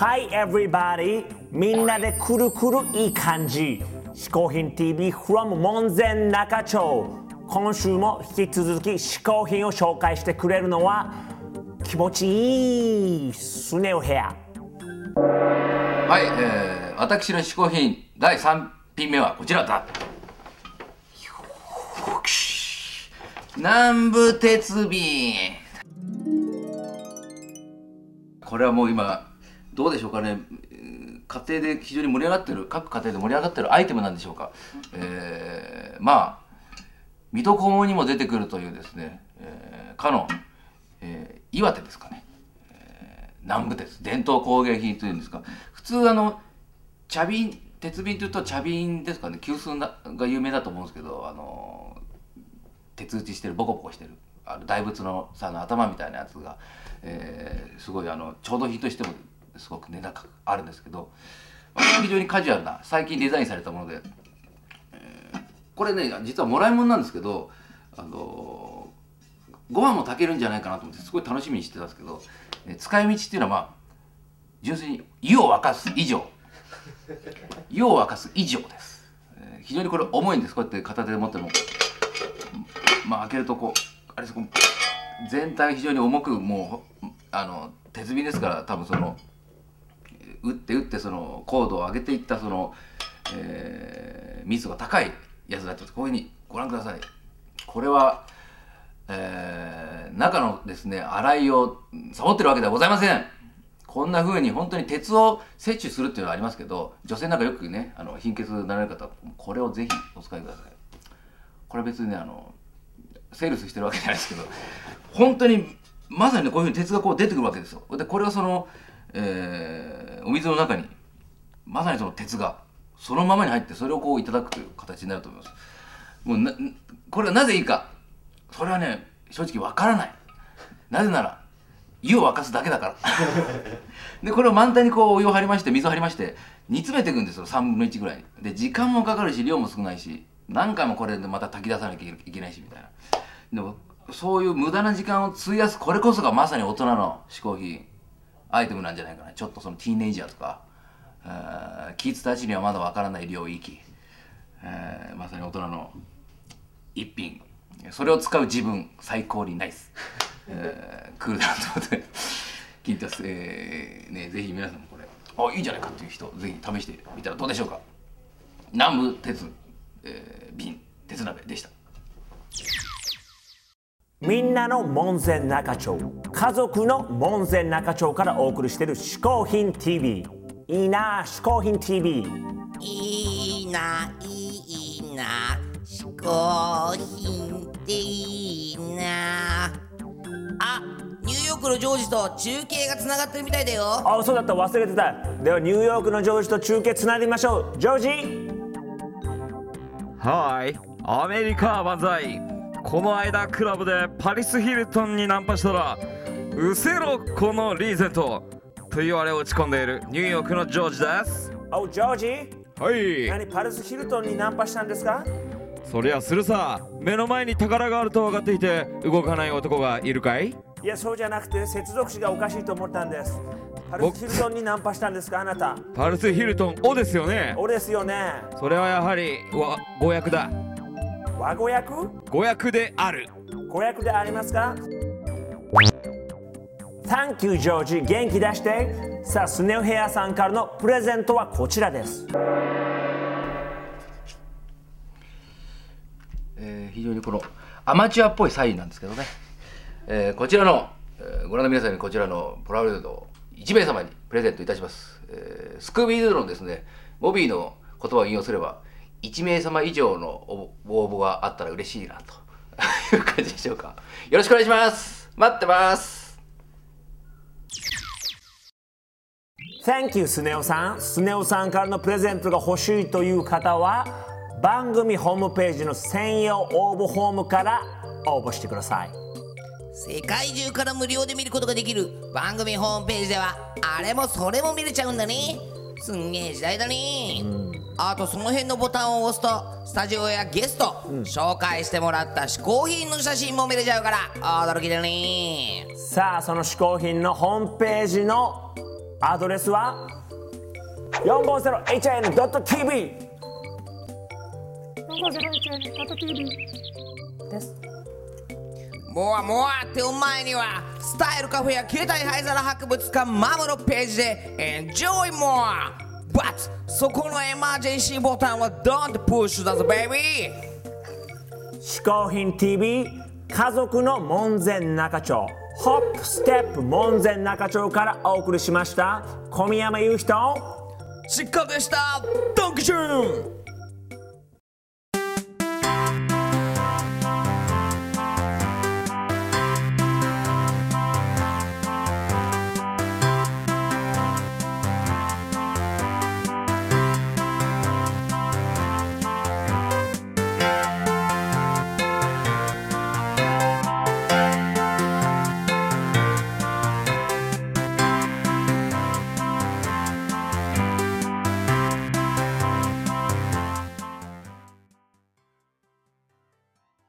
Hi everybody! みんなでくるくるいい感じ。嗜好品 TV from 門前仲町。今週も引き続き嗜好品を紹介してくれるのは気持ちいいスネ夫部屋。はい、えー、私の嗜好品第3品目はこちらだよーし南部鉄瓶これはもう今どうでしょうかね。家庭で非常に盛り上がってる各家庭で盛り上がってるアイテムなんでしょうか、えー、まあ水戸黄門にも出てくるというですね、えー、かの、えー岩手ですかね。南部鉄伝統工芸品というんですか。普通あの茶瓶鉄瓶というと茶瓶ですかね。急須が有名だと思うんですけどあの鉄打ちしてるボコボコしてるあの大仏のさの頭みたいなやつが、えーすごいあの調度品としてもすごく値高くあるんですけどまあ非常にカジュアルな最近デザインされたもので、えーこれね実はもらい物なんですけどあのご飯も炊けるんじゃないかなと思ってすごい楽しみにしてたんですけど、えー使い道っていうのはまあ純粋に湯を沸かす以上。湯を沸かす以上です、えー非常にこれ重いんです。こうやって片手で持っても。まあ開けるとこうあれです。こう全体非常に重くもうあの鉄瓶ですから多分その打って打ってその高度を上げていったその、えー密度が高いやつだとこういうふうにご覧ください。これはえー中のですね洗いをサボってるわけではございません。こんな風に本当に鉄を摂取するっていうのはありますけど女性なんかよくねあの貧血になられる方これをぜひお使いください。これは別にねあのセールスしてるわけじゃないですけど本当にまさにねこういうふうに鉄がこう出てくるわけですよ。でこれをその、えお水の中にまさにその鉄がそのままに入ってそれをこういただくという形になると思います。もうなこれはなぜいいか。それはね正直わからない。なぜなら湯を沸かすだけだから。でこれを満タンにこうお湯を張りまして水を張りまして煮詰めていくんですよ。3分の1ぐらい。で時間もかかるし量も少ないし何回もこれでまた炊き出さなきゃいけないしみたいな。でもそういう無駄な時間を費やすこれこそがまさに大人の嗜好品。アイテムなんじゃないかな。ちょっとそのティーネイジャーとかーキッズたちにはまだわからない領域、えーまさに大人の一品。それを使う自分最高にナイス、えークールだなと思って。聞いてます、えーね、ぜひ皆さんもこれあいいじゃないかっていう人ぜひ試してみたらどうでしょうか。南部鉄、えー瓶鉄鍋でした。みんなの門前仲町。家族の門前仲町からお送りしている嗜好品 TV いいなあ嗜好品 TV いいないいな嗜好品っていいな。あニューヨークのジョージと中継がつながってるみたいだよ。あそうだった忘れてた。ではニューヨークのジョージと中継つないでみましょう。ジョージ。はいアメリカ万歳この間クラブでパリス・ヒルトンにナンパしたらうせろこのリーゼントと言われ落ち込んでいるニューヨークのジョージです。おジョージ？はい。何パリス・ヒルトンにナンパしたんですか？そりゃするさ。目の前に宝があると分かっていて動かない男がいるかい？いやそうじゃなくて接続詞がおかしいと思ったんです。パリス・ヒルトンにナンパしたんですかあなた？パリス・ヒルトンおですよね。おですよね。それはやはりわ語訳だ和語訳？語訳である。語訳でありますか？Thank you ジョージ元気出して。さあスネ夫ヘアさんからのプレゼントはこちらです。えー非常にこのアマチュアっぽいサインなんですけどね、えーこちらの、えーご覧の皆さんにこちらのポラロイドを1名様にプレゼントいたします、えースクービードゥのですねボビーの言葉を引用すれば1名様以上の応応募があったら嬉しいなと。いう感じでしょうか。よろしくお願いします。待ってます。Thank you スネ夫さん。スネ夫さんからのプレゼントが欲しいという方は番組ホームページの専用応募フォームから応募してください。世界中から無料で見ることができる番組ホームページではあれもそれも見れちゃうんだね。すんげえ時代だね、あとその辺のボタンを押すとスタジオやゲスト、紹介してもらった嗜好品の写真も見れちゃうから驚きだね。さあその嗜好品のホームページのアドレスは？450hn.tv です。もうもうってお前にはスタイルカフェや携帯灰皿博物館マムのページで Enjoy more! But そこのエマージェンシーボタンは Don't push だぞ baby! 嗜好品 TV 家族の門前仲町。ホップステップ門前仲町からお送りしました。小宮山雄人しっかでしたドンキシューン